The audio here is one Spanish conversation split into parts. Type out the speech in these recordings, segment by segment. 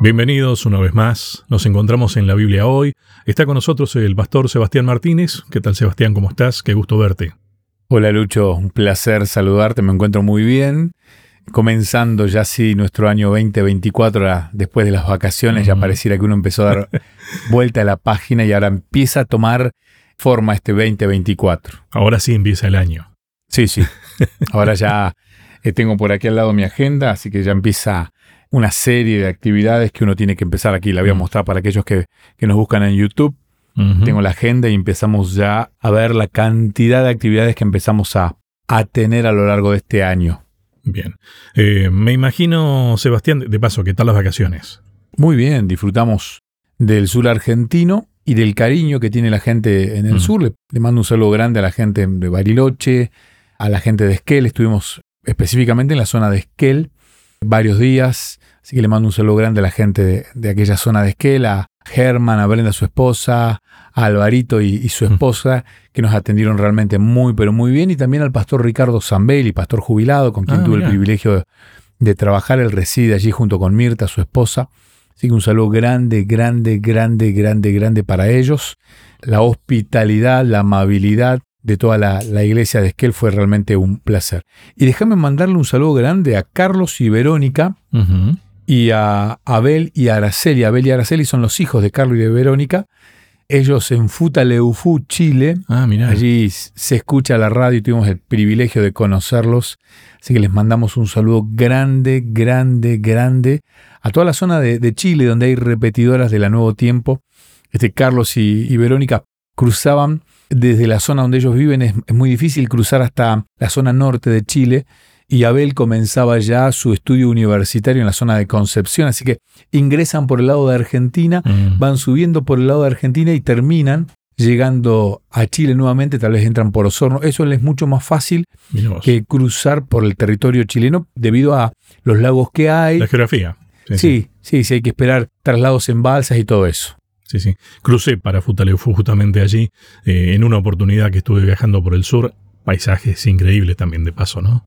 Bienvenidos una vez más. Nos encontramos en la Biblia hoy. Está con nosotros el pastor Sebastián Martínez. ¿Qué tal Sebastián? ¿Cómo estás? Qué gusto verte. Hola Lucho, un placer saludarte, me encuentro muy bien. Comenzando ya así nuestro año 2024, después de las vacaciones, ya pareciera que uno empezó a dar vuelta a la página y ahora empieza a tomar forma este 2024. Ahora sí empieza el año. Sí, sí. Ahora ya eh, tengo por aquí al lado mi agenda, así que ya empieza una serie de actividades que uno tiene que empezar aquí. La voy a Mm. mostrar para aquellos que, que nos buscan en YouTube. Tengo la agenda y empezamos ya a ver la cantidad de actividades que empezamos a, a tener a lo largo de este año. Bien. Eh, me imagino, Sebastián, de paso, ¿qué tal las vacaciones? Muy bien, disfrutamos del sur argentino y del cariño que tiene la gente en el Mm. sur. Le, le mando un saludo grande a la gente de Bariloche, a la gente de Esquel. Estuvimos específicamente en la zona de Esquel varios días. Así que le mando un saludo grande a la gente de, de aquella zona de Esquel, a Germán, a Brenda, su esposa, a Alvarito y, y su esposa, que nos atendieron realmente muy, pero muy bien. Y también al pastor Ricardo Zambelli, pastor jubilado, con quien Ah, tuve el privilegio de, de trabajar. Él reside allí junto con Mirta, su esposa. Así que un saludo grande, grande, grande, grande, grande para ellos. La hospitalidad, la amabilidad de toda la, la iglesia de Esquel fue realmente un placer. Y déjame mandarle un saludo grande a Carlos y Verónica Ujú. Y a Abel y a Araceli. Abel y Araceli son los hijos de Carlos y de Verónica. Ellos en Futaleufú, Chile. Ah, mira. Allí se escucha la radio y tuvimos el privilegio de conocerlos. Así que les mandamos un saludo grande, grande, grande a toda la zona de, de Chile donde hay repetidoras de la Nuevo Tiempo. Este Carlos y, y Verónica cruzaban desde la zona donde ellos viven. Es, es muy difícil cruzar hasta la zona norte de Chile. Y Abel comenzaba ya su estudio universitario en la zona de Concepción. Así que ingresan por el lado de Argentina Mm. van subiendo por el lado de Argentina y terminan llegando a Chile nuevamente, tal vez entran por Osorno. Eso les es mucho más fácil que cruzar por el territorio chileno debido a los lagos que hay. La geografía. Sí, sí. Sí, sí, sí, hay que esperar traslados en balsas y todo eso. Sí, sí. Crucé para Futaleufú justamente allí, eh, en una oportunidad que estuve viajando por el sur. Paisajes increíbles también, de paso, ¿no?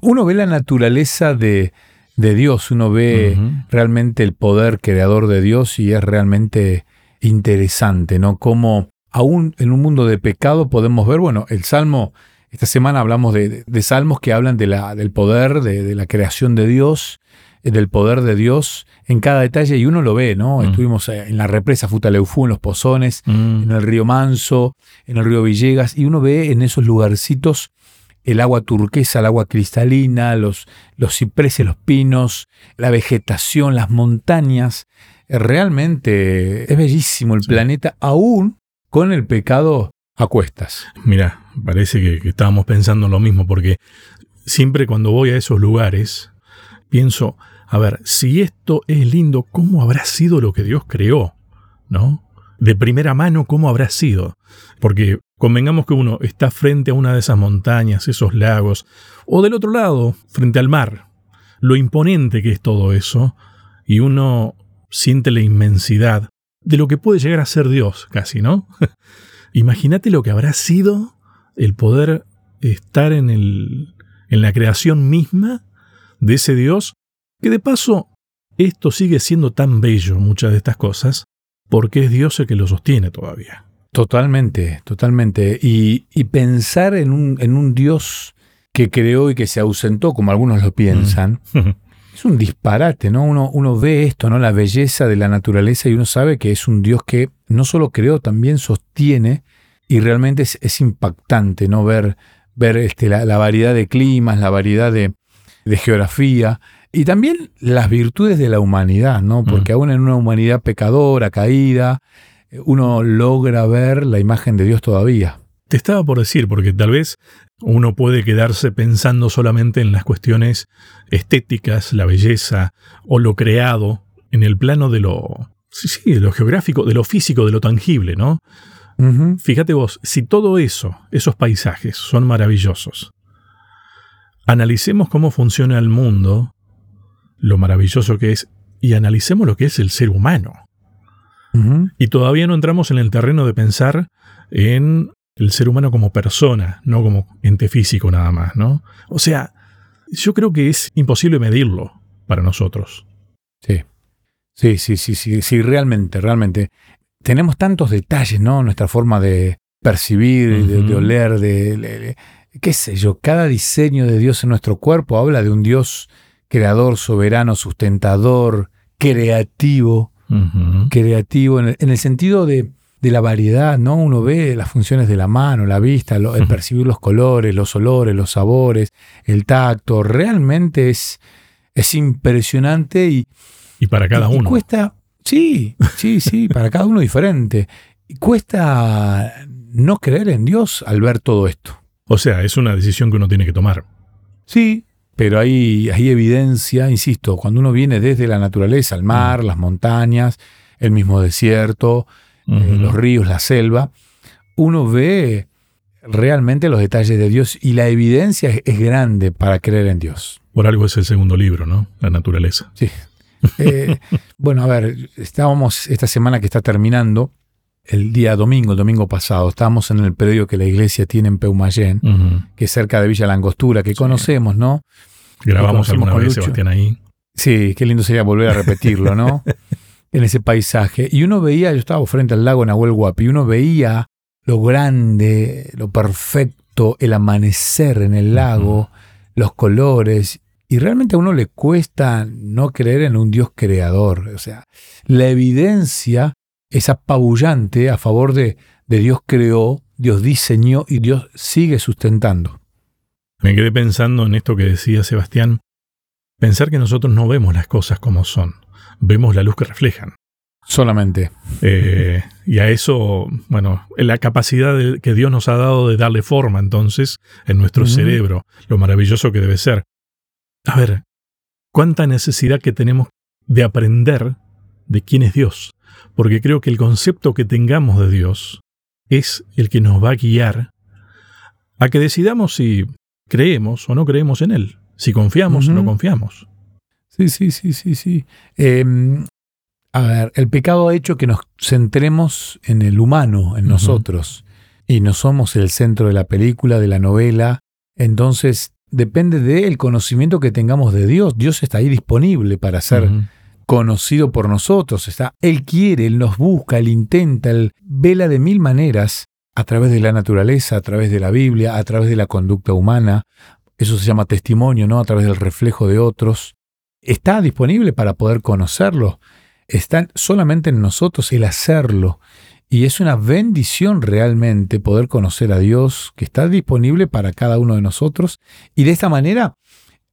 Uno ve la naturaleza de, de Dios, uno ve realmente el poder creador de Dios y es realmente interesante, ¿no? Como aún en un mundo de pecado podemos ver, bueno, el Salmo, esta semana hablamos de, de salmos que hablan de la, del poder, de, de la creación de Dios, eh, del poder de Dios en cada detalle y uno lo ve, ¿no? Mm. Estuvimos eh, en la represa Futaleufú, en los Pozones, Mm. en el río Manso, en el río Villegas, y uno ve en esos lugarcitos el agua turquesa, el agua cristalina, los, los cipreses, los pinos, la vegetación, las montañas. Realmente es bellísimo el Sí. planeta, aún con el pecado a cuestas. Mira, parece que, que estábamos pensando lo mismo, porque siempre cuando voy a esos lugares, pienso, a ver, si esto es lindo, ¿cómo habrá sido lo que Dios creó? ¿No? De primera mano, ¿cómo habrá sido? Porque convengamos que uno está frente a una de esas montañas, esos lagos, o del otro lado, frente al mar, lo imponente que es todo eso, y uno siente la inmensidad de lo que puede llegar a ser Dios, casi, ¿no? Imagínate lo que habrá sido el poder estar en, el, en la creación misma de ese Dios, que de paso esto sigue siendo tan bello, muchas de estas cosas, porque es Dios el que lo sostiene todavía. Totalmente, totalmente. Y, y pensar en un, en un Dios que creó y que se ausentó, como algunos lo piensan, es un disparate, ¿no? Uno, uno ve esto, ¿no? La belleza de la naturaleza y uno sabe que es un Dios que no solo creó, también sostiene y realmente es, es impactante, ¿no? Ver, ver este, la, la variedad de climas, la variedad de, de geografía y también las virtudes de la humanidad, ¿no? Porque aún en una humanidad pecadora, caída, uno logra ver la imagen de Dios todavía. Te estaba por decir, porque tal vez uno puede quedarse pensando solamente en las cuestiones estéticas, la belleza o lo creado en el plano de lo, sí, sí, de lo geográfico, de lo físico, de lo tangible, ¿no? Fíjate vos, si todo eso, esos paisajes son maravillosos, analicemos cómo funciona el mundo, lo maravilloso que es, y analicemos lo que es el ser humano. Y todavía no entramos en el terreno de pensar en el ser humano como persona, no como ente físico nada más, ¿no? O sea, yo creo que es imposible medirlo para nosotros. Sí. Sí, sí, sí, sí, sí, realmente, realmente. Tenemos tantos detalles, ¿no? Nuestra forma de percibir, de, de, oler, de, de, qué sé yo, cada diseño de Dios en nuestro cuerpo habla de un Dios creador, soberano, sustentador, creativo, Creativo en el, en el sentido de, de la variedad, ¿no? Uno ve las funciones de la mano, la vista, lo- el percibir los colores, los olores, los sabores, el tacto, realmente es, es impresionante y, Y para cada y- y uno. cuesta, sí, sí, sí, para cada uno diferente. Y cuesta no creer en Dios al ver todo esto. O sea, es una decisión que uno tiene que tomar. Sí, pero hay, hay evidencia, insisto, cuando uno viene desde la naturaleza, el mar, las montañas, el mismo desierto, eh, los ríos, la selva, uno ve realmente los detalles de Dios y la evidencia es, es grande para creer en Dios. Por algo es el segundo libro, ¿no? La naturaleza. Eh, bueno, a ver, estábamos esta semana que está terminando, el día domingo, el domingo pasado, estábamos en el predio que la iglesia tiene en Peumayén, que es cerca de Villa Langostura, que conocemos, ¿no? Grabamos alguna vez. Sebastián, ahí. Sí, qué lindo sería volver a repetirlo, ¿no? en ese paisaje. Y uno veía, yo estaba frente al lago Nahuel Huapi, y uno veía lo grande, lo perfecto, el amanecer en el lago, los colores. Y realmente a uno le cuesta no creer en un Dios creador. O sea, la evidencia es apabullante a favor de, de Dios creó, Dios diseñó y Dios sigue sustentando. Me quedé pensando en esto que decía Sebastián. Pensar que nosotros no vemos las cosas como son. Vemos la luz que reflejan. Solamente. Eh, y a eso, bueno, la capacidad de- que Dios nos ha dado de darle forma entonces en nuestro cerebro, lo maravilloso que debe ser. A ver, cuánta necesidad que tenemos de aprender de quién es Dios, porque creo que el concepto que tengamos de Dios es el que nos va a guiar a que decidamos si creemos o no creemos en Él, si confiamos o no confiamos. Sí, sí, sí, sí, sí. Eh, a ver, el pecado ha hecho que nos centremos en el humano, en nosotros, y no somos el centro de la película, de la novela. Entonces, depende del conocimiento que tengamos de Dios. Dios está ahí disponible para Ujú. Conocido por nosotros. Está, él quiere, Él nos busca, Él intenta, Él vela de mil maneras a través de la naturaleza, a través de la Biblia, a través de la conducta humana. Eso se llama testimonio, ¿no? A través del reflejo de otros. Está disponible para poder conocerlo. Está solamente en nosotros el hacerlo. Y es una bendición realmente poder conocer a Dios que está disponible para cada uno de nosotros. Y de esta manera,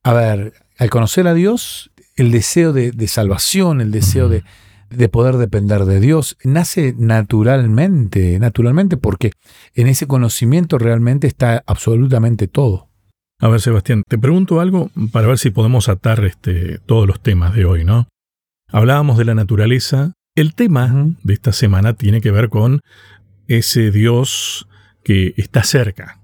a ver, al conocer a Dios, el deseo de, de salvación, el deseo de, de poder depender de Dios, nace naturalmente, naturalmente, porque en ese conocimiento realmente está absolutamente todo. A ver, Sebastián, te pregunto algo para ver si podemos atar este, todos los temas de hoy, ¿no? Hablábamos de la naturaleza. El tema de esta semana tiene que ver con ese Dios que está cerca,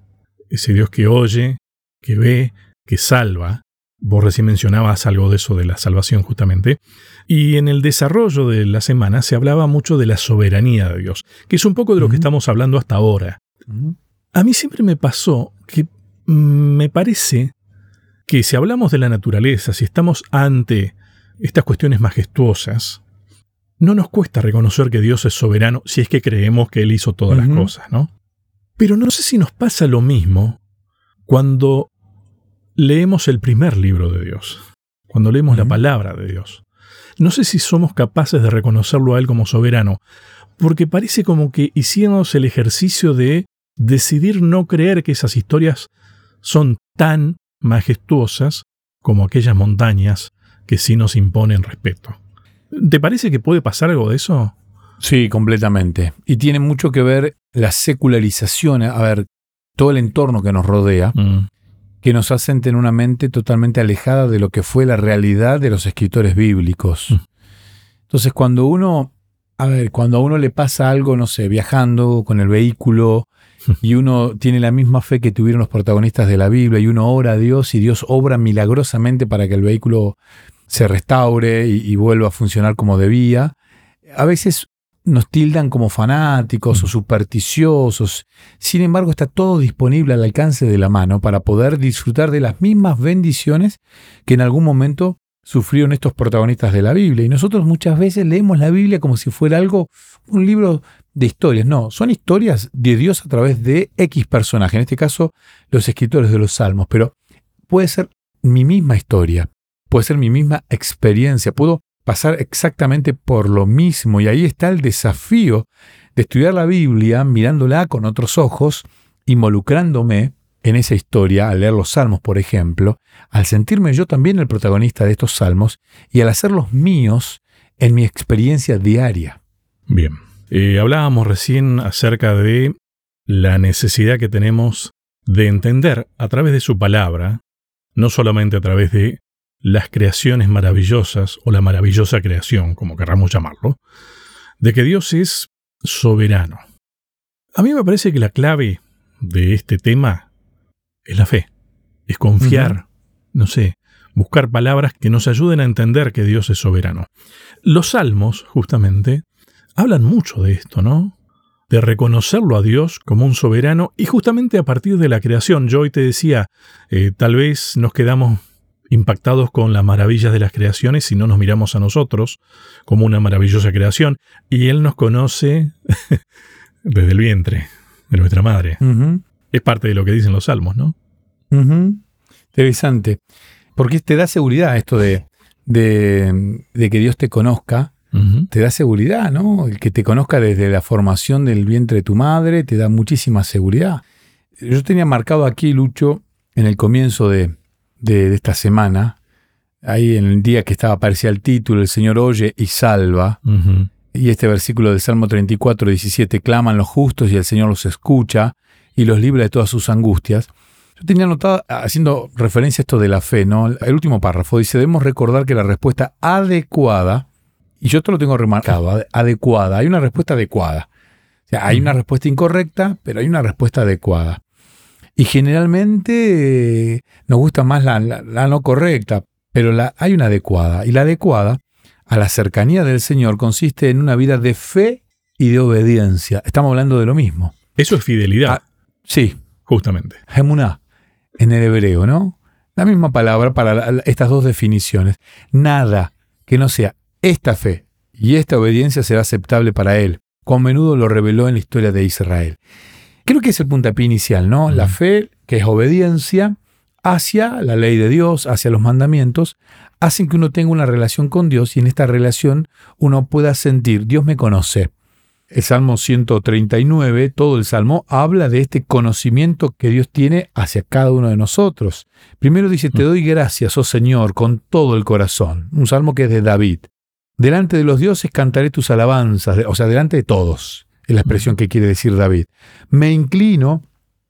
ese Dios que oye, que ve, que salva. Vos recién mencionabas algo de eso de la salvación justamente. Y en el desarrollo de la semana se hablaba mucho de la soberanía de Dios, que es un poco de lo que estamos hablando hasta ahora. A mí siempre me pasó que mm, me parece que si hablamos de la naturaleza, si estamos ante estas cuestiones majestuosas, no nos cuesta reconocer que Dios es soberano si es que creemos que Él hizo todas las cosas, ¿no? Pero no sé si nos pasa lo mismo cuando leemos el primer libro de Dios, cuando leemos la palabra de Dios. No sé si somos capaces de reconocerlo a Él como soberano, porque parece como que hiciéramos el ejercicio de decidir no creer que esas historias son tan majestuosas como aquellas montañas que sí nos imponen respeto. ¿Te parece que puede pasar algo de eso? Sí, completamente. Y tiene mucho que ver la secularización, a ver, todo el entorno que nos rodea, Mm, que nos hacen tener una mente totalmente alejada de lo que fue la realidad de los escritores bíblicos. Mm. Entonces, cuando uno, a ver, cuando a uno le pasa algo, no sé, viajando con el vehículo, y uno tiene la misma fe que tuvieron los protagonistas de la Biblia, y uno ora a Dios, y Dios obra milagrosamente para que el vehículo se restaure y, y vuelva a funcionar como debía, a veces nos tildan como fanáticos o supersticiosos. Sin embargo, está todo disponible al alcance de la mano para poder disfrutar de las mismas bendiciones que en algún momento sufrieron estos protagonistas de la Biblia. Y nosotros muchas veces leemos la Biblia como si fuera algo, un libro de historias. No, son historias de Dios a través de X personajes, en este caso los escritores de los salmos, pero puede ser mi misma historia, puede ser mi misma experiencia, puedo pasar exactamente por lo mismo y ahí está el desafío de estudiar la Biblia mirándola con otros ojos, involucrándome en esa historia, al leer los salmos, por ejemplo, al sentirme yo también el protagonista de estos salmos y al hacerlos míos en mi experiencia diaria. Bien, eh, hablábamos recién acerca de la necesidad que tenemos de entender a través de su palabra, no solamente a través de las creaciones maravillosas o la maravillosa creación, como querramos llamarlo, de que Dios es soberano. A mí me parece que la clave de este tema es la fe, es confiar, no sé, buscar palabras que nos ayuden a entender que Dios es soberano. Los salmos, justamente, hablan mucho de esto, ¿no? De reconocerlo a Dios como un soberano y justamente a partir de la creación. Yo hoy te decía, eh, tal vez nos quedamos impactados con las maravillas de las creaciones si no nos miramos a nosotros como una maravillosa creación. Y Él nos conoce desde el vientre de nuestra madre. Es parte de lo que dicen los salmos, ¿no? Interesante. Porque te da seguridad esto de, de, que Dios te conozca. Te da seguridad, ¿no? El que te conozca desde la formación del vientre de tu madre te da muchísima seguridad. Yo tenía marcado aquí, Lucho, en el comienzo de, de, esta semana, ahí en el día que estaba, aparecía el título, el Señor oye y salva. Y este versículo del Salmo 34, 17, claman los justos y el Señor los escucha y los libra de todas sus angustias. Yo tenía notado, haciendo referencia a esto de la fe, ¿no? El último párrafo dice, debemos recordar que la respuesta adecuada, y yo te lo tengo remarcado, adecuada, hay una respuesta adecuada. O sea, hay una respuesta incorrecta, pero hay una respuesta adecuada. Y generalmente nos gusta más la, no correcta, pero la, hay una adecuada. Y la adecuada a la cercanía del Señor consiste en una vida de fe y de obediencia. Estamos hablando de lo mismo. Eso es fidelidad. Ah, sí. Justamente. Gemuná, en el hebreo, ¿no? La misma palabra para estas dos definiciones. Nada que no sea esta fe y esta obediencia será aceptable para él. Con menudo lo reveló en la historia de Israel. Creo que es el puntapié inicial, ¿no? La fe, que es obediencia hacia la ley de Dios, hacia los mandamientos, hacen que uno tenga una relación con Dios y en esta relación uno pueda sentir, Dios me conoce. El Salmo 139, todo el Salmo, habla de este conocimiento que Dios tiene hacia cada uno de nosotros. Primero dice, te doy gracias, oh Señor, con todo el corazón. Un salmo que es de David. Delante de los dioses cantaré tus alabanzas, o sea, delante de todos, es la expresión que quiere decir David. Me inclino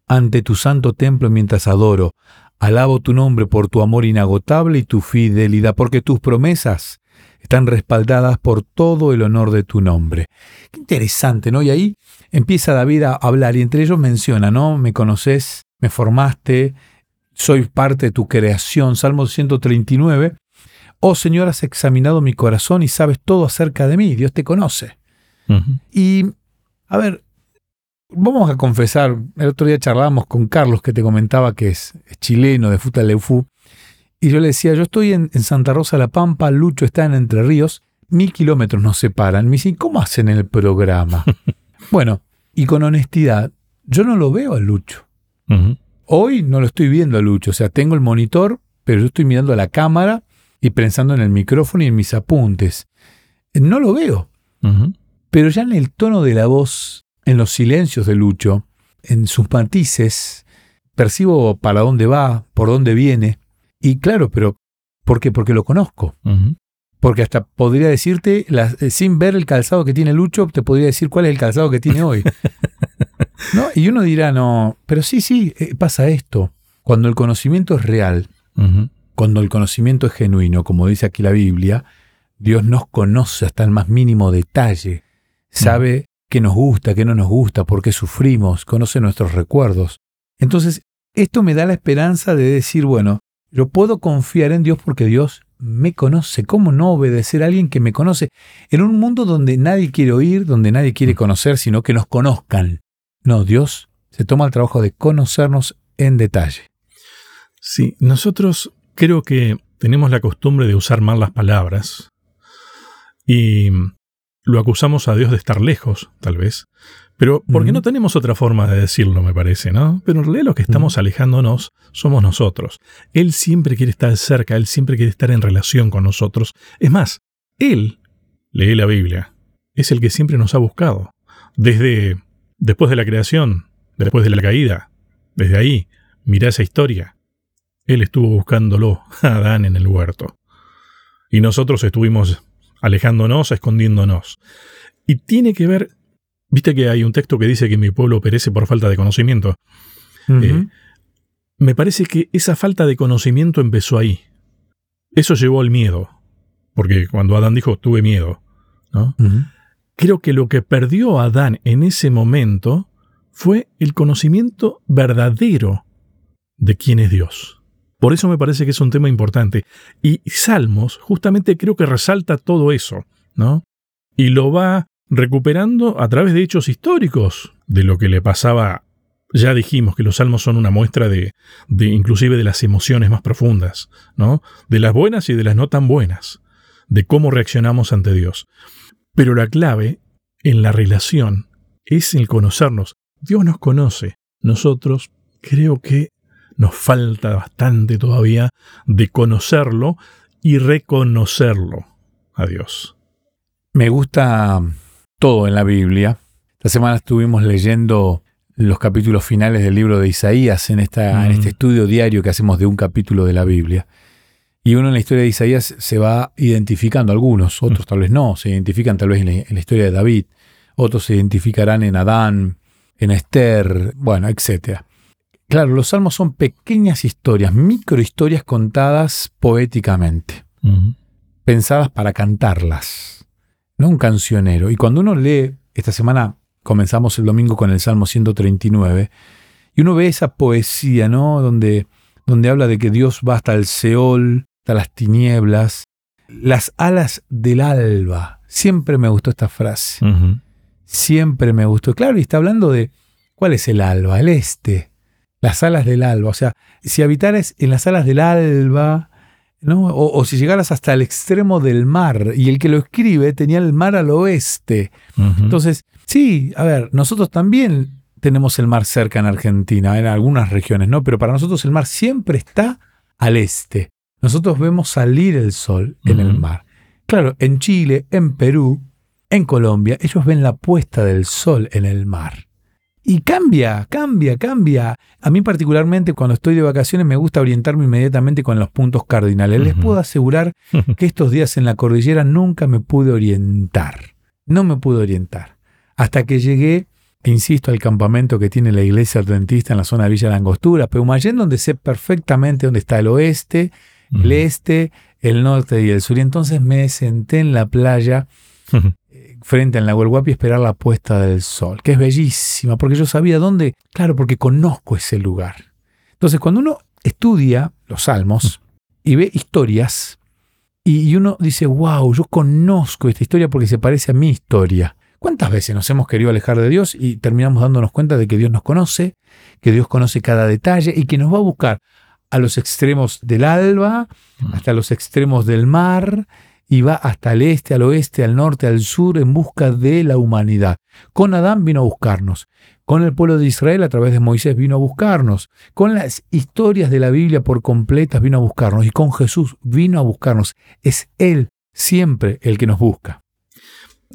ante tu santo templo mientras adoro. Alabo tu nombre por tu amor inagotable y tu fidelidad, porque tus promesas están respaldadas por todo el honor de tu nombre. Qué interesante, ¿no? Y ahí empieza David a hablar y entre ellos menciona, ¿no? Me conoces, me formaste, soy parte de tu creación. Salmo 139. Oh Señor, has examinado mi corazón y sabes todo acerca de mí. Dios te conoce. Y, a ver, vamos a confesar, el otro día charlábamos con Carlos que te comentaba que es, chileno de Futa Leufú, y yo le decía, yo estoy en, Santa Rosa La Pampa, Lucho está en Entre Ríos, mil kilómetros nos separan. Me dice, ¿cómo hacen el programa? bueno, y con honestidad, yo no lo veo a Lucho. Hoy no lo estoy viendo a Lucho, o sea, tengo el monitor, pero yo estoy mirando a la cámara y pensando en el micrófono y en mis apuntes. No lo veo. Pero ya en el tono de la voz, en los silencios de Lucho, en sus matices, percibo para dónde va, por dónde viene. Y claro, pero ¿por qué? Porque lo conozco. Porque hasta podría decirte, eh, sin ver el calzado que tiene Lucho, te podría decir cuál es el calzado que tiene hoy. ¿No? Y uno dirá, no, pero sí, sí, eh, pasa esto. Cuando el conocimiento es real, cuando el conocimiento es genuino, como dice aquí la Biblia, Dios nos conoce hasta el más mínimo detalle. Sabe qué nos gusta, qué no nos gusta, por qué sufrimos, conoce nuestros recuerdos. Entonces, esto me da la esperanza de decir, bueno, yo puedo confiar en Dios porque Dios me conoce. ¿Cómo no obedecer a alguien que me conoce? En un mundo donde nadie quiere oír, donde nadie quiere mm. conocer, sino que nos conozcan. No, Dios se toma el trabajo de conocernos en detalle. Sí, nosotros creo que tenemos la costumbre de usar mal las palabras y lo acusamos a Dios de estar lejos, tal vez, pero porque no tenemos otra forma de decirlo, me parece, ¿no? Pero en realidad los que estamos alejándonos somos nosotros. Él siempre quiere estar cerca, Él siempre quiere estar en relación con nosotros. Es más, Él, lee la Biblia, es el que siempre nos ha buscado. Desde después de la creación, después de la caída, desde ahí, mira esa historia. Él estuvo buscándolo a Adán en el huerto. Y nosotros estuvimos alejándonos, escondiéndonos. Y tiene que ver Viste que hay un texto que dice que mi pueblo perece por falta de conocimiento. Eh, me parece que esa falta de conocimiento empezó ahí. Eso llevó al miedo. Porque cuando Adán dijo, tuve miedo. ¿no? Creo que lo que perdió Adán en ese momento fue el conocimiento verdadero de quién es Dios. Por eso me parece que es un tema importante. Y Salmos justamente creo que resalta todo eso, ¿no? Y lo va recuperando a través de hechos históricos de lo que le pasaba. Ya dijimos que los salmos son una muestra de, de inclusive de las emociones más profundas, ¿no? De las buenas y de las no tan buenas, de cómo reaccionamos ante Dios. Pero la clave en la relación es el conocernos. Dios nos conoce. Nosotros creo que nos falta bastante todavía de conocerlo y reconocerlo a Dios. Me gusta todo en la Biblia. Esta semana estuvimos leyendo los capítulos finales del libro de Isaías en, esta, en este mm. estudio diario que hacemos de un capítulo de la Biblia. Y uno en la historia de Isaías se va identificando, algunos, otros mm. tal vez no, se identifican tal vez en la, historia de David, otros se identificarán en Adán, en Esther, bueno, etc. Claro, los salmos son pequeñas historias, microhistorias contadas poéticamente, pensadas para cantarlas no un cancionero. Y cuando uno lee, esta semana comenzamos el domingo con el Salmo 139, y uno ve esa poesía, ¿no? Donde, donde habla de que Dios va hasta el Seol, hasta las tinieblas, las alas del alba. Siempre me gustó esta frase. Siempre me gustó. Claro, y está hablando de, ¿cuál es el alba? El este. Las alas del alba. O sea, si habitares en las alas del alba, o, si llegaras hasta el extremo del mar, y el que lo escribe tenía el mar al oeste. Entonces, sí, a ver, nosotros también tenemos el mar cerca en Argentina, en algunas regiones, ¿no? Pero para nosotros el mar siempre está al este. Nosotros vemos salir el sol en el mar. Claro, en Chile, en Perú, en Colombia, ellos ven la puesta del sol en el mar. Y cambia, cambia, cambia. A mí particularmente cuando estoy de vacaciones me gusta orientarme inmediatamente con los puntos cardinales. Les puedo asegurar que estos días en la cordillera nunca me pude orientar. No me pude orientar. Hasta que llegué, insisto, al campamento que tiene la iglesia adventista en la zona de Villa Langostura, Peumayén, donde sé perfectamente dónde está el oeste, el este, el norte y el sur. Y entonces me senté en la playa frente al Nahuel Huapi esperar la puesta del sol, que es bellísima, porque yo sabía dónde, claro, porque conozco ese lugar. Entonces, cuando uno estudia los salmos y ve historias, y uno dice, wow, yo conozco esta historia porque se parece a mi historia. ¿Cuántas veces nos hemos querido alejar de Dios y terminamos dándonos cuenta de que Dios nos conoce, que Dios conoce cada detalle y que nos va a buscar a los extremos del alba, hasta los extremos del mar, y va hasta el este, al oeste, al norte, al sur en busca de la humanidad. Con Adán vino a buscarnos. Con el pueblo de Israel a través de Moisés vino a buscarnos. Con las historias de la Biblia por completas vino a buscarnos. Y con Jesús vino a buscarnos. Es Él siempre el que nos busca.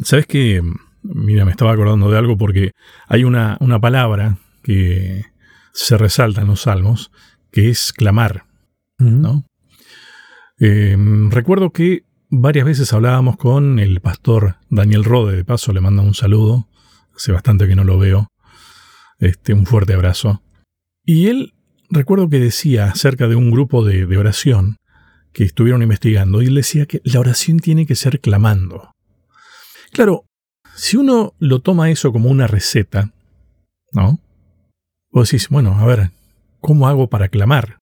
¿Sabes qué? Mira, me estaba acordando de algo porque hay una, una palabra que se resalta en los salmos, que es clamar. ¿no? Eh, recuerdo que Varias veces hablábamos con el pastor Daniel Rode, de paso le mando un saludo, hace bastante que no lo veo, este, un fuerte abrazo. Y él, recuerdo que decía acerca de un grupo de, de oración que estuvieron investigando, y él decía que la oración tiene que ser clamando. Claro, si uno lo toma eso como una receta, ¿no? Vos decís, bueno, a ver, ¿cómo hago para clamar?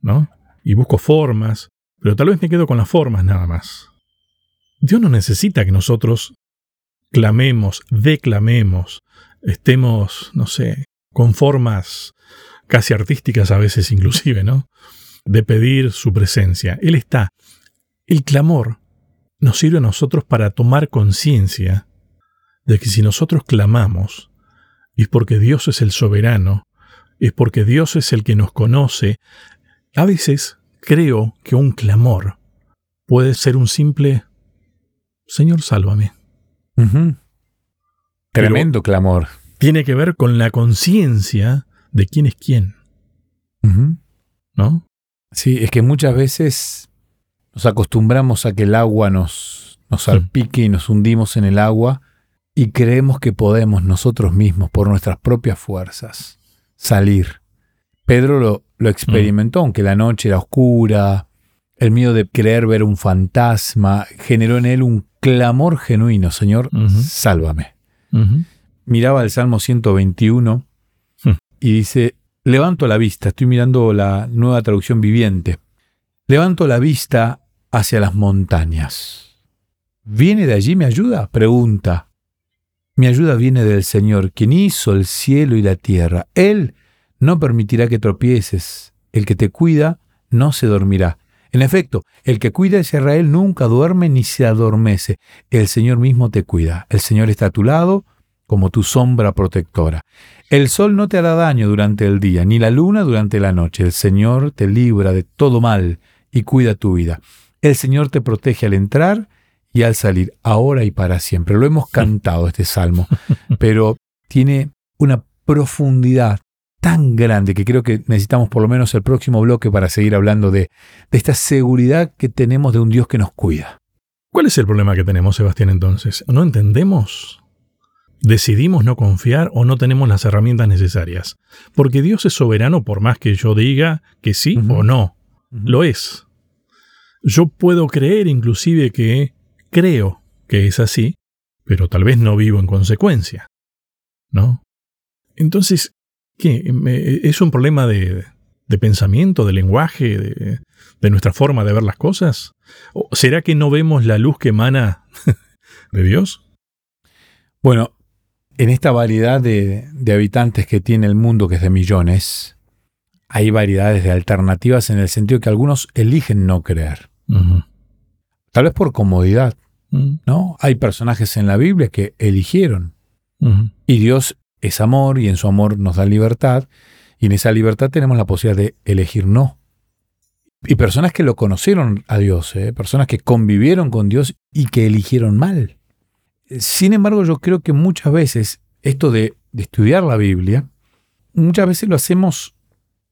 ¿No? Y busco formas, pero tal vez me quedo con las formas nada más. Dios no necesita que nosotros clamemos, declamemos, estemos, no sé, con formas casi artísticas a veces inclusive, ¿no? De pedir su presencia. Él está. El clamor nos sirve a nosotros para tomar conciencia de que si nosotros clamamos, es porque Dios es el soberano, es porque Dios es el que nos conoce. A veces creo que un clamor puede ser un simple Señor, sálvame. Tremendo clamor. Tiene que ver con la conciencia de quién es quién. ¿No? Sí, es que muchas veces nos acostumbramos a que el agua nos, nos salpique y nos hundimos en el agua y creemos que podemos nosotros mismos, por nuestras propias fuerzas, salir. Pedro lo, lo experimentó, aunque la noche era oscura, el miedo de creer ver un fantasma generó en él un clamor genuino, Señor, sálvame. Miraba el Salmo 121 hm. y dice, levanto la vista, estoy mirando la nueva traducción viviente, levanto la vista hacia las montañas. ¿Viene de allí mi ayuda? Pregunta. Mi ayuda viene del Señor, quien hizo el cielo y la tierra. Él no permitirá que tropieces. El que te cuida no se dormirá. En efecto, el que cuida a Israel nunca duerme ni se adormece. El Señor mismo te cuida. El Señor está a tu lado como tu sombra protectora. El sol no te hará daño durante el día, ni la luna durante la noche. El Señor te libra de todo mal y cuida tu vida. El Señor te protege al entrar y al salir, ahora y para siempre. Lo hemos cantado este salmo, pero tiene una profundidad tan grande que creo que necesitamos por lo menos el próximo bloque para seguir hablando de, esta seguridad que tenemos de un Dios que nos cuida. ¿Cuál es el problema que tenemos, Sebastián, entonces? ¿No entendemos? ¿Decidimos no confiar o no tenemos las herramientas necesarias? Porque Dios es soberano por más que yo diga que sí o no. Lo es. Yo puedo creer inclusive que creo que es así, pero tal vez no vivo en consecuencia. ¿No? Entonces, ¿Qué? ¿Es un problema de, pensamiento, de lenguaje, de, nuestra forma de ver las cosas? ¿O será que no vemos la luz que emana de Dios? Bueno, en esta variedad de, habitantes que tiene el mundo, que es de millones, hay variedades de alternativas en el sentido que algunos eligen no creer. Tal vez por comodidad. ¿no? Hay personajes en la Biblia que eligieron. Y Dios es amor y en su amor nos da libertad y en esa libertad tenemos la posibilidad de elegir no. Y personas que lo conocieron a Dios, ¿eh? personas que convivieron con Dios y que eligieron mal. Sin embargo, yo creo que muchas veces esto de, de estudiar la Biblia, muchas veces lo hacemos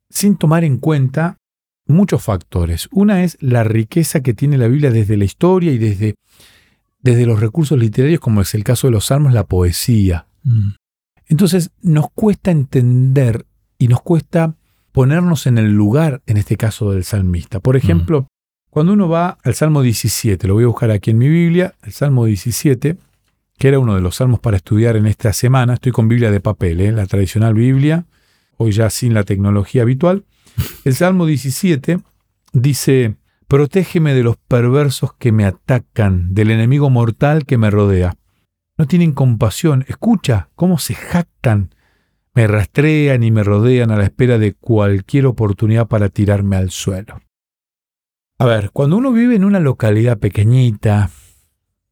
sin tomar en cuenta muchos factores. Una es la riqueza que tiene la Biblia desde la historia y desde, desde los recursos literarios, como es el caso de los salmos, la poesía. Mm. Entonces nos cuesta entender y nos cuesta ponernos en el lugar, en este caso del salmista. Por ejemplo, cuando uno va al Salmo 17, lo voy a buscar aquí en mi Biblia, el Salmo 17, que era uno de los salmos para estudiar en esta semana, estoy con Biblia de papel, ¿eh? la tradicional Biblia, hoy ya sin la tecnología habitual. El Salmo 17 dice, protégeme de los perversos que me atacan, del enemigo mortal que me rodea no tienen compasión. Escucha cómo se jactan. Me rastrean y me rodean a la espera de cualquier oportunidad para tirarme al suelo. A ver, cuando uno vive en una localidad pequeñita,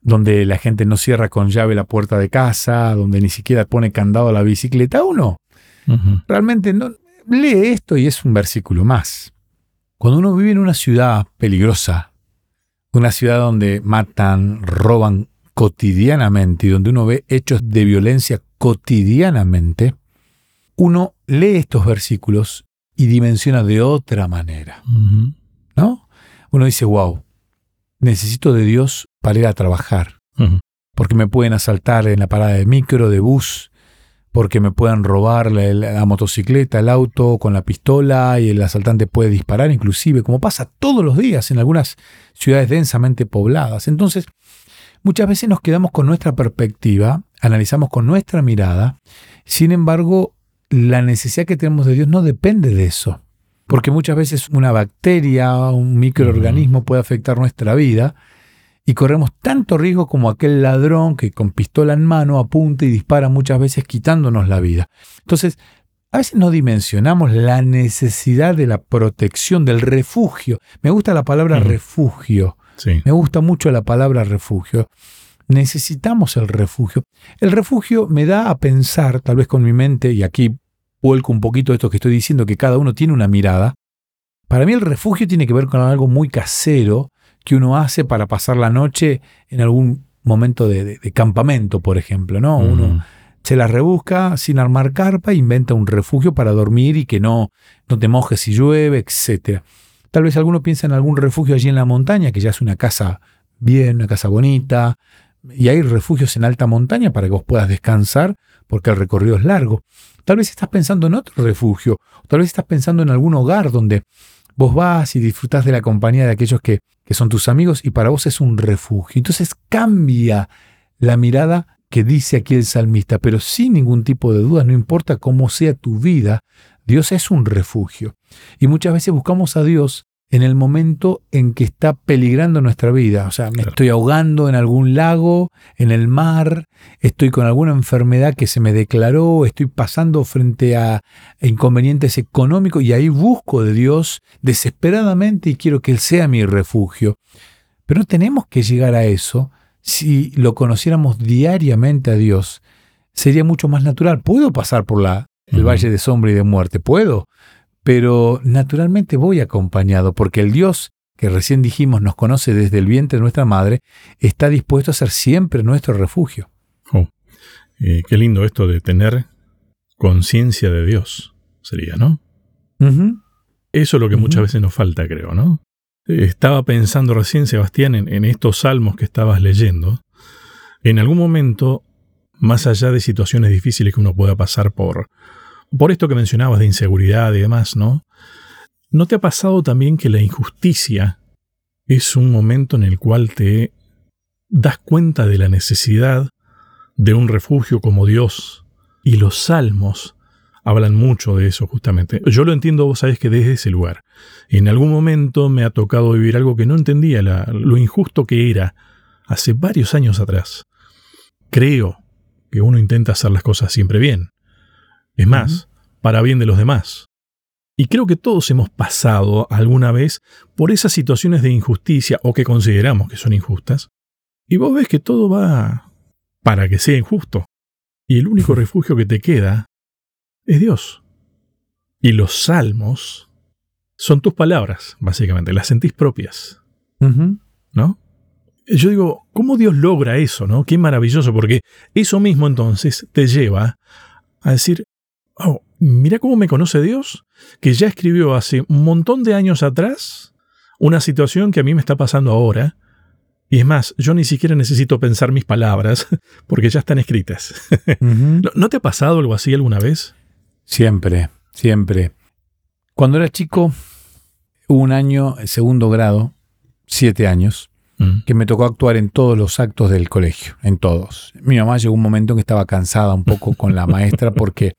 donde la gente no cierra con llave la puerta de casa, donde ni siquiera pone candado a la bicicleta, uno realmente no lee esto y es un versículo más. Cuando uno vive en una ciudad peligrosa, una ciudad donde matan, roban cotidianamente y donde uno ve hechos de violencia cotidianamente, uno lee estos versículos y dimensiona de otra manera. ¿No? Uno dice, wow, necesito de Dios para ir a trabajar, porque me pueden asaltar en la parada de micro, de bus, porque me pueden robar la, la, motocicleta, el auto con la pistola y el asaltante puede disparar inclusive, como pasa todos los días en algunas ciudades densamente pobladas. Entonces, Muchas veces nos quedamos con nuestra perspectiva, analizamos con nuestra mirada, sin embargo, la necesidad que tenemos de Dios no depende de eso, porque muchas veces una bacteria, un microorganismo puede afectar nuestra vida y corremos tanto riesgo como aquel ladrón que con pistola en mano apunta y dispara muchas veces quitándonos la vida. Entonces, a veces no dimensionamos la necesidad de la protección, del refugio. Me gusta la palabra refugio Sí. Me gusta mucho la palabra refugio. Necesitamos el refugio. El refugio me da a pensar, tal vez con mi mente, y aquí vuelco un poquito esto que estoy diciendo, que cada uno tiene una mirada. Para mí el refugio tiene que ver con algo muy casero que uno hace para pasar la noche en algún momento de, de- de campamento, por ejemplo, ¿no? Uno se la rebusca sin armar carpa, inventa un refugio para dormir y que no, no te mojes si llueve, etc. Tal vez alguno piensa en algún refugio allí en la montaña, que ya es una casa bien, una casa bonita, y hay refugios en alta montaña para que vos puedas descansar porque el recorrido es largo. Tal vez estás pensando en otro refugio, tal vez estás pensando en algún hogar donde vos vas y disfrutás de la compañía de aquellos que, que son tus amigos y para vos es un refugio. Entonces cambia la mirada que dice aquí el salmista, pero sin ningún tipo de duda, no importa cómo sea tu vida, Dios es un refugio. Y muchas veces buscamos a Dios en el momento en que está peligrando nuestra vida. O sea, me Claro. estoy ahogando en algún lago, en el mar, estoy con alguna enfermedad que se me declaró, estoy pasando frente a inconvenientes económicos y ahí busco de Dios desesperadamente y quiero que Él sea mi refugio. Pero no tenemos que llegar a eso si lo conociéramos diariamente a Dios. Sería mucho más natural. Puedo pasar por la, el valle de sombra y de muerte, puedo, pero naturalmente voy acompañado porque el Dios que recién dijimos nos conoce desde el vientre de nuestra madre, está dispuesto a ser siempre nuestro refugio. Oh, eh, qué lindo esto de tener conciencia de Dios, sería, ¿no? Eso es lo que muchas veces nos falta, creo, ¿no? Estaba pensando recién, Sebastián, en, en estos salmos que estabas leyendo. En algún momento, más allá de situaciones difíciles que uno pueda pasar por, por esto que mencionabas de inseguridad y demás, ¿no? ¿No te ha pasado también que la injusticia es un momento en el cual te das cuenta de la necesidad de un refugio como Dios? Y los salmos hablan mucho de eso justamente. Yo lo entiendo, vos sabés que desde ese lugar. En algún momento me ha tocado vivir algo que no entendía, la- lo injusto que era hace varios años atrás. Creo que uno intenta hacer las cosas siempre bien. Es más, para bien de los demás. Y creo que todos hemos pasado alguna vez por esas situaciones de injusticia o que consideramos que son injustas. Y vos ves que todo va para que sea injusto. Y el único refugio que te queda es Dios. Y los salmos son tus palabras, básicamente, las sentís propias. ¿no? Yo digo, ¿cómo Dios logra eso, no? Qué maravilloso, porque eso mismo entonces te lleva a decir, oh, mira cómo me conoce Dios, que ya escribió hace un montón de años atrás una situación que a mí me está pasando ahora. Y es más, yo ni siquiera necesito pensar mis palabras, porque ya están escritas. ¿No, no te ha pasado algo así alguna vez? Siempre, siempre. Cuando era chico, hubo un año, segundo grado, siete años, Mm. que me tocó actuar en todos los actos del colegio, en todos. Mi mamá llegó un momento en que estaba cansada un poco con la maestra porque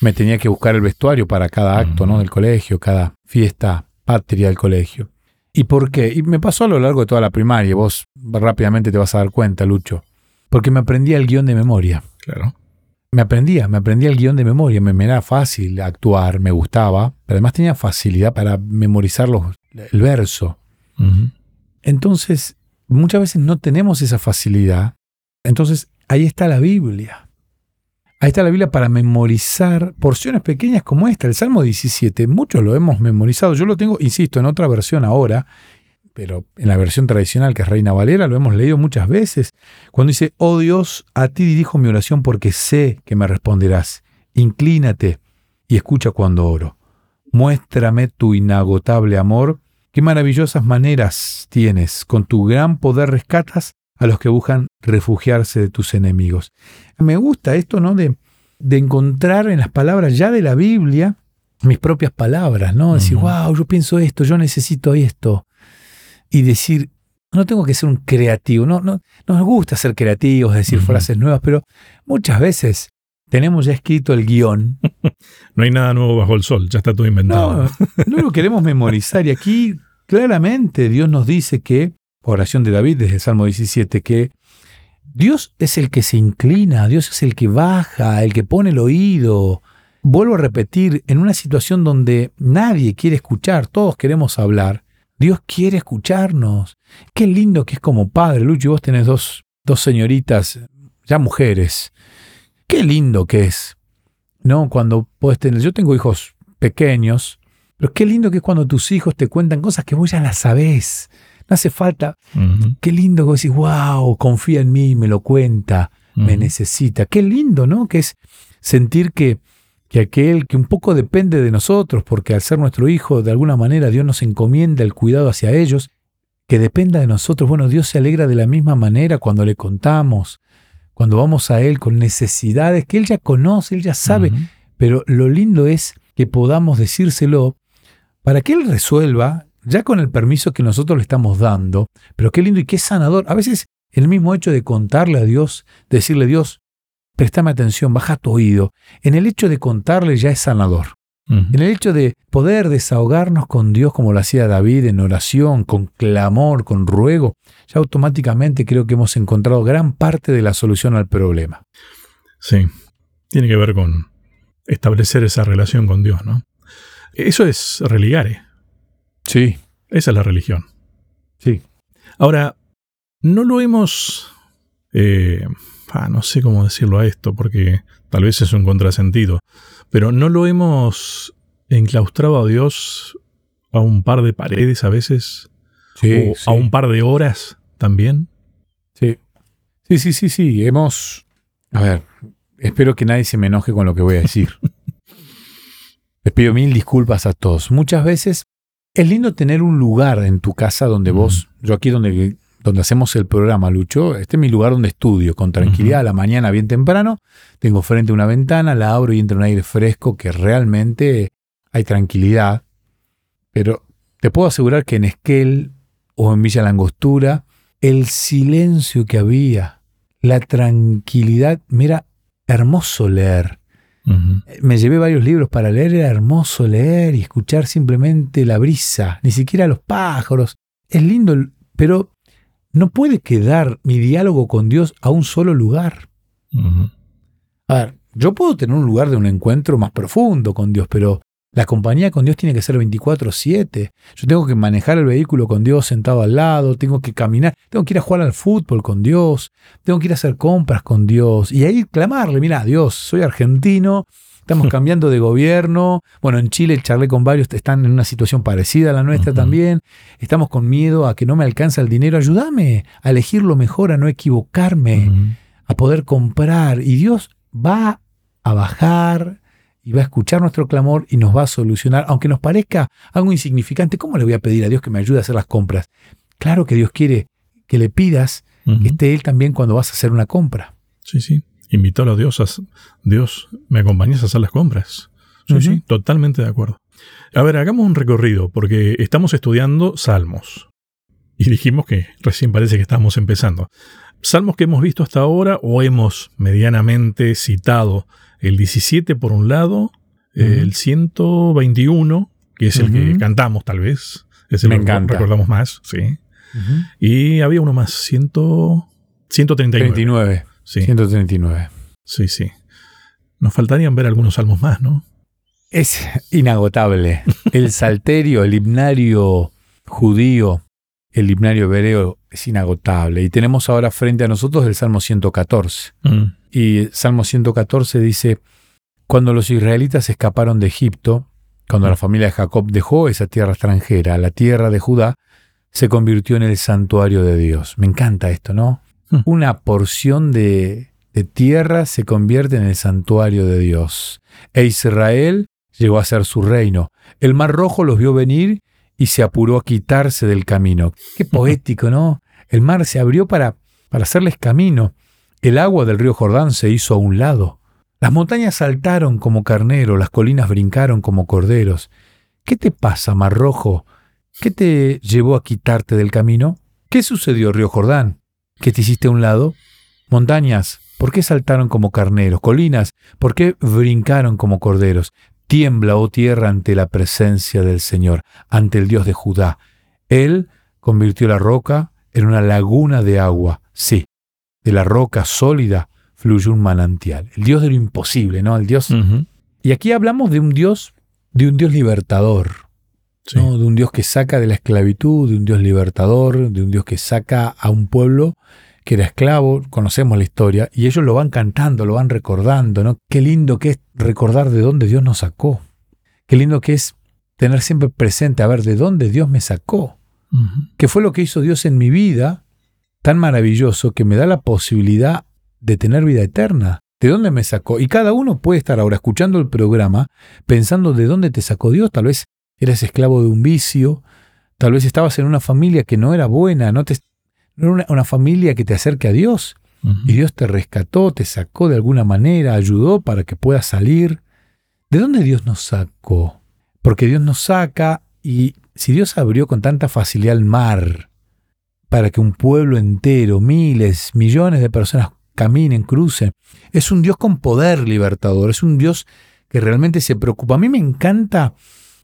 me tenía que buscar el vestuario para cada acto ¿no? Del colegio, cada fiesta patria del colegio. ¿Y por qué? Y me pasó a lo largo de toda la primaria, vos rápidamente te vas a dar cuenta, Lucho. Porque me aprendía el guion de memoria. Claro. Me aprendía, me aprendía el guion de memoria, me, me era fácil actuar, me gustaba, pero además tenía facilidad para memorizar los, el verso. Entonces, muchas veces no tenemos esa facilidad. Entonces, ahí está la Biblia. Ahí está la Biblia para memorizar porciones pequeñas como esta, el Salmo 17. Muchos lo hemos memorizado. Yo lo tengo, insisto, en otra versión ahora, pero en la versión tradicional que es Reina Valera lo hemos leído muchas veces. Cuando dice, oh Dios, a ti dirijo mi oración porque sé que me responderás. Inclínate y escucha cuando oro. Muéstrame tu inagotable amor. Qué maravillosas maneras tienes. Con tu gran poder rescatas a los que buscan refugiarse de tus enemigos. Me gusta esto, ¿no? De, de encontrar en las palabras ya de la Biblia mis propias palabras, ¿no? Decir, Ujú. wow, yo pienso esto, yo necesito esto. Y decir, no tengo que ser un creativo, no, no, no nos gusta ser creativos, decir frases nuevas, pero muchas veces tenemos ya escrito el guion No hay nada nuevo bajo el sol, ya está todo inventado. no, no lo queremos memorizar. Y aquí claramente Dios nos dice que, oración de David desde el Salmo 17, que Dios es el que se inclina, Dios es el que baja, el que pone el oído. Vuelvo a repetir, en una situación donde nadie quiere escuchar, todos queremos hablar, Dios quiere escucharnos. Qué lindo que es como padre, Lucho, y vos tenés dos, dos señoritas, ya mujeres. Qué lindo que es, ¿no? Cuando puedes tener, yo tengo hijos pequeños, pero qué lindo que es cuando tus hijos te cuentan cosas que vos ya las sabés. No hace falta. Qué lindo que decís, wow, confía en mí, me lo cuenta, me necesita. Qué lindo, ¿no? Que es sentir que, que aquel que un poco depende de nosotros, porque al ser nuestro hijo, de alguna manera Dios nos encomienda el cuidado hacia ellos, que dependa de nosotros. Bueno, Dios se alegra de la misma manera cuando le contamos, cuando vamos a Él con necesidades que Él ya conoce, Él ya sabe, pero lo lindo es que podamos decírselo para que Él resuelva, ya con el permiso que nosotros le estamos dando, pero qué lindo y qué sanador. A veces el mismo hecho de contarle a Dios, decirle Dios, préstame atención, baja tu oído, en el hecho de contarle ya es sanador. En el hecho de poder desahogarnos con Dios como lo hacía David en oración, con clamor, con ruego, ya automáticamente creo que hemos encontrado gran parte de la solución al problema. Sí, tiene que ver con establecer esa relación con Dios, ¿no? Eso es religare. Sí. Esa es la religión. Sí. Ahora, no lo hemos... Eh, ah, no sé cómo decirlo a esto, porque tal vez es un contrasentido. Pero no lo hemos enclaustrado a Dios a un par de paredes a veces. Sí, o a un par de horas también. Sí. Sí, sí, sí, sí. Hemos. A ver, espero que nadie se me enoje con lo que voy a decir. Les pido mil disculpas a todos. Muchas veces es lindo tener un lugar en tu casa donde vos, yo aquí donde donde hacemos el programa, Lucho, este es mi lugar donde estudio, con tranquilidad, a la mañana bien temprano, tengo frente a una ventana, la abro y entra un aire fresco que realmente hay tranquilidad, pero te puedo asegurar que en Esquel o en Villa Langostura, el silencio que había, la tranquilidad, mira, hermoso leer. Me llevé varios libros para leer, era hermoso leer y escuchar simplemente la brisa, ni siquiera los pájaros. Es lindo, pero no puede quedar mi diálogo con Dios a un solo lugar. A ver, yo puedo tener un lugar de un encuentro más profundo con Dios, pero la compañía con Dios tiene que ser 24/7. Yo tengo que manejar el vehículo con Dios sentado al lado, tengo que caminar, tengo que ir a jugar al fútbol con Dios, tengo que ir a hacer compras con Dios y ahí clamarle, mira, Dios, soy argentino, Estamos cambiando de gobierno. Bueno, en Chile charlé con varios, están en una situación parecida a la nuestra también. Estamos con miedo a que no me alcanza el dinero. Ayúdame a elegir lo mejor, a no equivocarme, a poder comprar. Y Dios va a bajar y va a escuchar nuestro clamor y nos va a solucionar. Aunque nos parezca algo insignificante, ¿cómo le voy a pedir a Dios que me ayude a hacer las compras? Claro que Dios quiere que le pidas que esté Él también cuando vas a hacer una compra. Sí, sí. Invitar a Dios a Dios, ¿me acompañas a hacer las compras? Sí, sí, totalmente de acuerdo. A ver, hagamos un recorrido, porque estamos estudiando salmos. Y dijimos que recién parece que estamos empezando. Salmos que hemos visto hasta ahora o hemos medianamente citado el 17 por un lado, el 121, que es el que cantamos tal vez, es el Me que recordamos más, sí. Y había uno más, 100, 139. 39. Sí. 139. Sí, sí. Nos faltarían ver algunos salmos más, ¿no? Es inagotable. El salterio, el himnario judío, el himnario hebreo es inagotable. Y tenemos ahora frente a nosotros el Salmo 114. Mm. Y el Salmo 114 dice, cuando los israelitas escaparon de Egipto, cuando la familia de Jacob dejó esa tierra extranjera, la tierra de Judá, se convirtió en el santuario de Dios. Me encanta esto, ¿no? Hmm. Una porción de, de tierra se convierte en el santuario de Dios. E Israel llegó a ser su reino. El mar rojo los vio venir y se apuró a quitarse del camino. Qué poético, ¿no? El mar se abrió para, para hacerles camino. El agua del río Jordán se hizo a un lado. Las montañas saltaron como carneros, las colinas brincaron como corderos. ¿Qué te pasa, Mar Rojo? ¿Qué te llevó a quitarte del camino? ¿Qué sucedió, río Jordán? ¿Que te hiciste a un lado? Montañas, ¿por qué saltaron como carneros? Colinas, ¿por qué brincaron como corderos? Tiembla, oh tierra, ante la presencia del Señor, ante el Dios de Judá. Él convirtió la roca en una laguna de agua. Sí, de la roca sólida fluye un manantial. El Dios de lo imposible, ¿no? El Dios. Y aquí hablamos de un Dios, de un Dios libertador. Sí. ¿no? de un Dios que saca de la esclavitud, de un Dios libertador, de un Dios que saca a un pueblo que era esclavo, conocemos la historia, y ellos lo van cantando, lo van recordando, ¿no? Qué lindo que es recordar de dónde Dios nos sacó. Qué lindo que es tener siempre presente, a ver, de dónde Dios me sacó. Ujú. ¿Qué fue lo que hizo Dios en mi vida tan maravilloso que me da la posibilidad de tener vida eterna? ¿De dónde me sacó? Y cada uno puede estar ahora escuchando el programa pensando de dónde te sacó Dios. Tal vez eres esclavo de un vicio, tal vez estabas en una familia que no era buena, no, te, no era una, una familia que te acerque a Dios y Dios te rescató, te sacó de alguna manera, ayudó para que puedas salir. ¿De dónde Dios nos sacó? Porque Dios nos saca y si Dios abrió con tanta facilidad el mar para que un pueblo entero, miles, millones de personas caminen, crucen, es un Dios con poder libertador, es un Dios que realmente se preocupa. A mí me encanta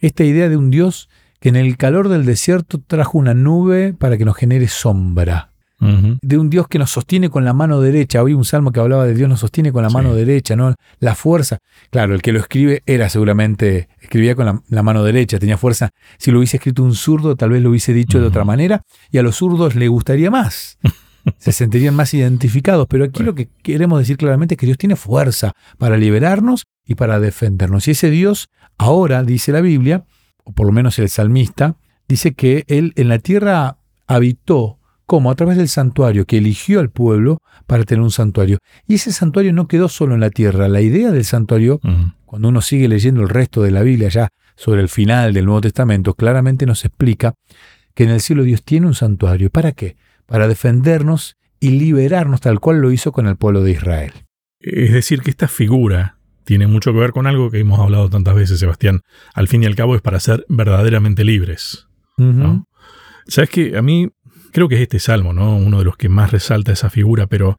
esta idea de un Dios que en el calor del desierto trajo una nube para que nos genere sombra De un Dios que nos sostiene con la mano derecha. Hoy un salmo que hablaba de Dios nos sostiene con la Sí. mano derecha, ¿no? La fuerza. Claro, el que lo escribe era seguramente, escribía con la, la mano derecha, tenía fuerza. Si lo hubiese escrito un zurdo, tal vez lo hubiese dicho de otra manera, y a los zurdos le gustaría más. Se sentirían más identificados. Pero aquí Bueno. lo que queremos decir claramente es que Dios tiene fuerza para liberarnos y para defendernos. Y ese Dios, ahora, dice la Biblia, o por lo menos el salmista, dice que Él en la tierra habitó como a través del santuario, que eligió al pueblo para tener un santuario. Y ese santuario no quedó solo en la tierra. La idea del santuario, cuando uno sigue leyendo el resto de la Biblia ya sobre el final del Nuevo Testamento, claramente nos explica que en el cielo Dios tiene un santuario. ¿Para qué? Para defendernos y liberarnos tal cual lo hizo con el pueblo de Israel. Es decir, que esta figura tiene mucho que ver con algo que hemos hablado tantas veces, Sebastián. Al fin y al cabo es para ser verdaderamente libres. ¿no? Sabes que a mí creo que es este salmo, ¿no? Uno de los que más resalta esa figura, pero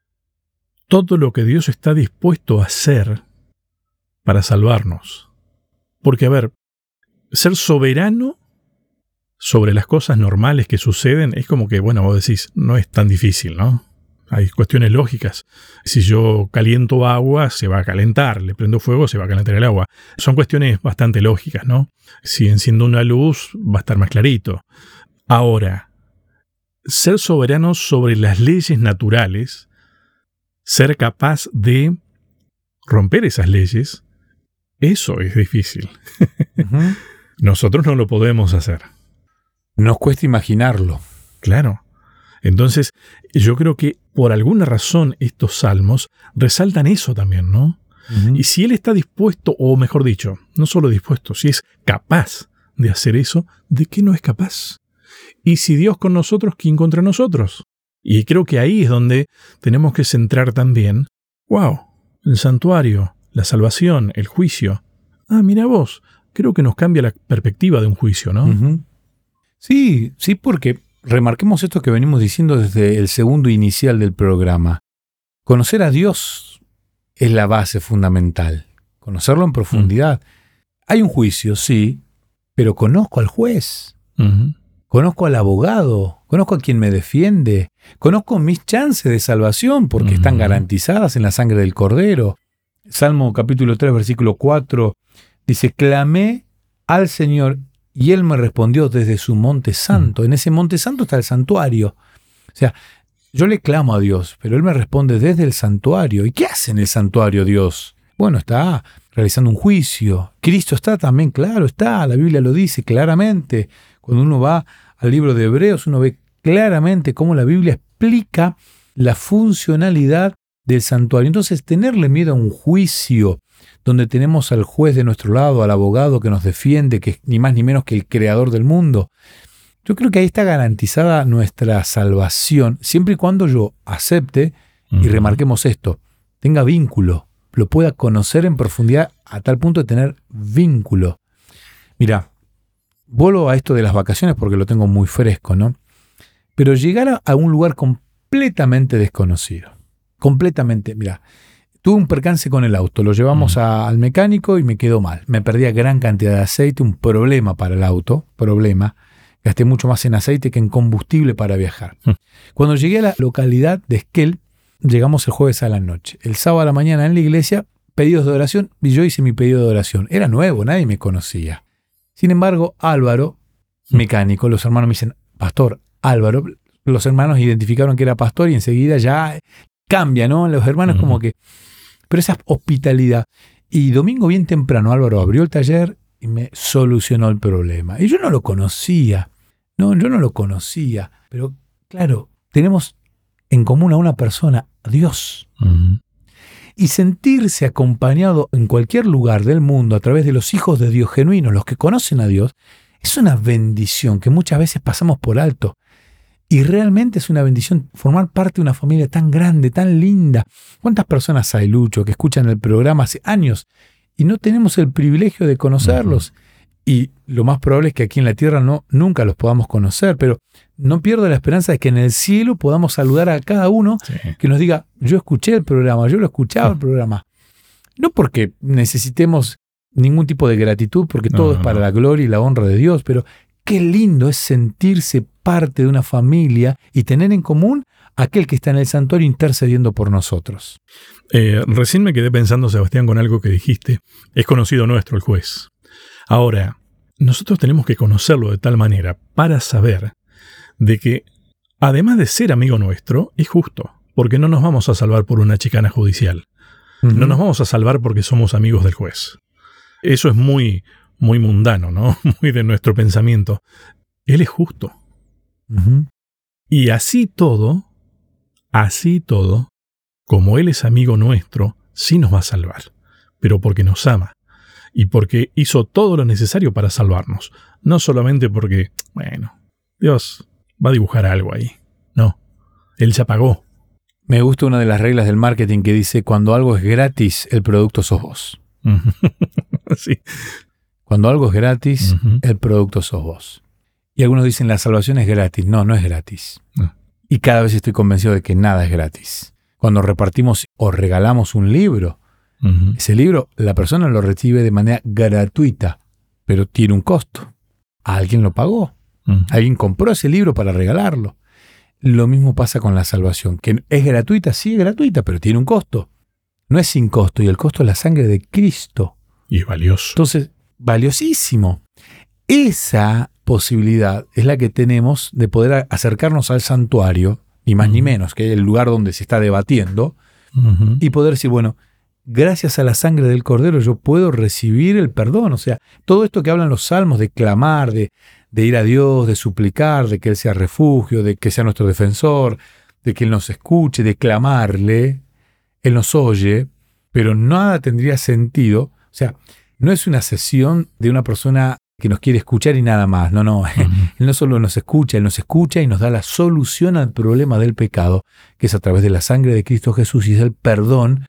todo lo que Dios está dispuesto a hacer para salvarnos. Porque, a ver, ser soberano sobre las cosas normales que suceden es como que, bueno, vos decís, no es tan difícil, ¿no? Hay cuestiones lógicas. Si yo caliento agua, se va a calentar. Le prendo fuego, se va a calentar el agua. Son cuestiones bastante lógicas, ¿no? Si enciendo una luz, va a estar más clarito. Ahora, ser soberano sobre las leyes naturales, ser capaz de romper esas leyes, eso es difícil. Nosotros no lo podemos hacer. Nos cuesta imaginarlo. Claro. Entonces, yo creo que por alguna razón estos salmos resaltan eso también, ¿no? Y si él está dispuesto, o mejor dicho, no solo dispuesto, si es capaz de hacer eso, ¿de qué no es capaz? Y si Dios con nosotros, ¿quién contra nosotros? Y creo que ahí es donde tenemos que centrar también, wow, el santuario, la salvación, el juicio. Ah, mira vos, creo que nos cambia la perspectiva de un juicio, ¿no? Sí, sí, porque remarquemos esto que venimos diciendo desde el segundo inicial del programa. Conocer a Dios es la base fundamental. Conocerlo en profundidad. Hay un juicio, sí, pero conozco al juez. Conozco al abogado, conozco a quien me defiende, conozco mis chances de salvación porque están garantizadas en la sangre del Cordero. Salmo capítulo 3, versículo 4 dice, clamé al Señor y Él me respondió desde su monte santo. En ese monte santo está el santuario. O sea, yo le clamo a Dios, pero Él me responde desde el santuario. ¿Y qué hace en el santuario Dios? Bueno, está realizando un juicio. Cristo está también, claro, está. La Biblia lo dice claramente. Cuando uno va al libro de Hebreos, uno ve claramente cómo la Biblia explica la funcionalidad del santuario. Entonces, tenerle miedo a un juicio donde tenemos al juez de nuestro lado, al abogado que nos defiende, que es ni más ni menos que el creador del mundo. Yo creo que ahí está garantizada nuestra salvación, siempre y cuando yo acepte, y remarquemos esto, tenga vínculo, lo pueda conocer en profundidad a tal punto de tener vínculo. Mira, vuelvo a esto de las vacaciones porque lo tengo muy fresco, ¿no? Pero llegar a, un lugar completamente desconocido, completamente, mira, tuve un percance con el auto, lo llevamos a- al mecánico y me quedó mal. Me perdía gran cantidad de aceite, un problema para el auto, problema. Gasté mucho más en aceite que en combustible para viajar. Mm. Cuando llegué a la localidad de Esquel, llegamos el jueves a la noche. El sábado a la mañana en la iglesia, pedidos de oración, y yo hice mi pedido de oración. Era nuevo, nadie me conocía. Sin embargo, Álvaro mecánico, los hermanos me dicen, Pastor Álvaro, los hermanos identificaron que era pastor y enseguida ya cambia, ¿no? Los hermanos como que... Pero esa hospitalidad. Y domingo bien temprano Álvaro abrió el taller y me solucionó el problema. Y yo no lo conocía. No, yo no lo conocía. Pero claro, tenemos en común a una persona, a Dios. Y sentirse acompañado en cualquier lugar del mundo a través de los hijos de Dios genuinos, los que conocen a Dios, es una bendición que muchas veces pasamos por alto. Y realmente es una bendición formar parte de una familia tan grande, tan linda. ¿Cuántas personas hay, Lucho, que escuchan el programa hace años y no tenemos el privilegio de conocerlos? Y lo más probable es que aquí en la tierra no, nunca los podamos conocer, pero no pierdo la esperanza de que en el cielo podamos saludar a cada uno que nos diga, yo escuché el programa, yo lo escuchaba el programa. No porque necesitemos ningún tipo de gratitud, porque todo es para la gloria y la honra de Dios, pero qué lindo es sentirse parte de una familia y tener en común aquel que está en el santuario intercediendo por nosotros. Eh, recién me quedé pensando, Sebastián, con algo que dijiste. Es conocido nuestro el juez. Ahora, nosotros tenemos que conocerlo de tal manera para saber de que, además de ser amigo nuestro, es justo, porque no nos vamos a salvar por una chicana judicial. No nos vamos a salvar porque somos amigos del juez. Eso es muy, muy mundano, ¿no? Muy de nuestro pensamiento. Él es justo. Y así todo, así todo, como Él es amigo nuestro, sí nos va a salvar, pero porque nos ama y porque hizo todo lo necesario para salvarnos, no solamente porque, bueno, Dios va a dibujar algo ahí, no, Él ya pagó. Me gusta una de las reglas del marketing que dice, cuando algo es gratis, el producto sos vos. sí. Cuando algo es gratis, el producto sos vos. Y algunos dicen, la salvación es gratis. No, no es gratis. Y cada vez estoy convencido de que nada es gratis. Cuando repartimos o regalamos un libro, ese libro la persona lo recibe de manera gratuita, pero tiene un costo. Alguien lo pagó. Alguien compró ese libro para regalarlo. Lo mismo pasa con la salvación, que es gratuita, sí es gratuita, pero tiene un costo. No es sin costo, y el costo es la sangre de Cristo. Y es valioso. Entonces, valiosísimo. Esa posibilidad es la que tenemos de poder acercarnos al santuario, ni más ni menos, que es el lugar donde se está debatiendo, y poder decir, bueno, gracias a la sangre del Cordero yo puedo recibir el perdón. O sea, todo esto que hablan los salmos de clamar, de, de ir a Dios, de suplicar, de que Él sea refugio, de que sea nuestro defensor, de que Él nos escuche, de clamarle, Él nos oye, pero nada tendría sentido. O sea, no es una sesión de una persona que nos quiere escuchar y nada más. No, no. Él no solo nos escucha, Él nos escucha y nos da la solución al problema del pecado, que es a través de la sangre de Cristo Jesús y es el perdón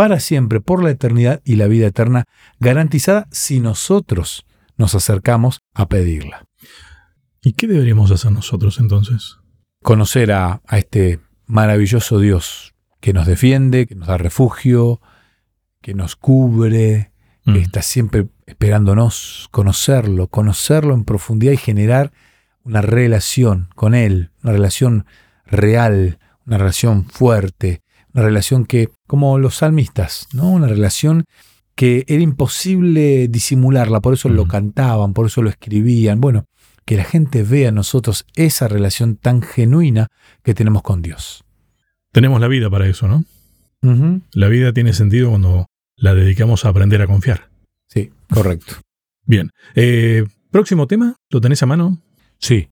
para siempre, por la eternidad y la vida eterna, garantizada si nosotros nos acercamos a pedirla. ¿Y qué deberíamos hacer nosotros entonces? Conocer a, a este maravilloso Dios que nos defiende, que nos da refugio, que nos cubre, que mm. está siempre esperándonos, conocerlo, conocerlo en profundidad y generar una relación con Él, una relación real, una relación fuerte, una relación que, como los salmistas, ¿no? Una relación que era imposible disimularla, por eso lo cantaban, por eso lo escribían. Bueno, que la gente vea en nosotros esa relación tan genuina que tenemos con Dios. Tenemos la vida para eso, ¿no? La vida tiene sentido cuando la dedicamos a aprender a confiar. Sí, correcto. Bien. Eh, próximo tema, ¿lo tenés a mano? Sí.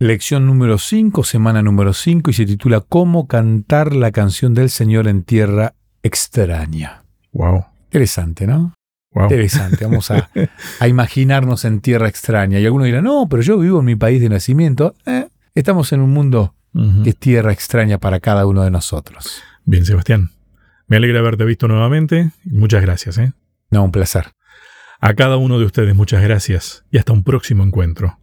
Lección número 5, semana número 5, y se titula Cómo cantar la canción del Señor en tierra extraña. Wow. Interesante, ¿no? Wow. Interesante. Vamos a, imaginarnos en tierra extraña. Y alguno dirá, no, pero yo vivo en mi país de nacimiento. Eh, estamos en un mundo que es tierra extraña para cada uno de nosotros. Bien, Sebastián. Me alegra haberte visto nuevamente. Muchas gracias. ¿eh? No, un placer. A cada uno de ustedes muchas gracias y hasta un próximo encuentro.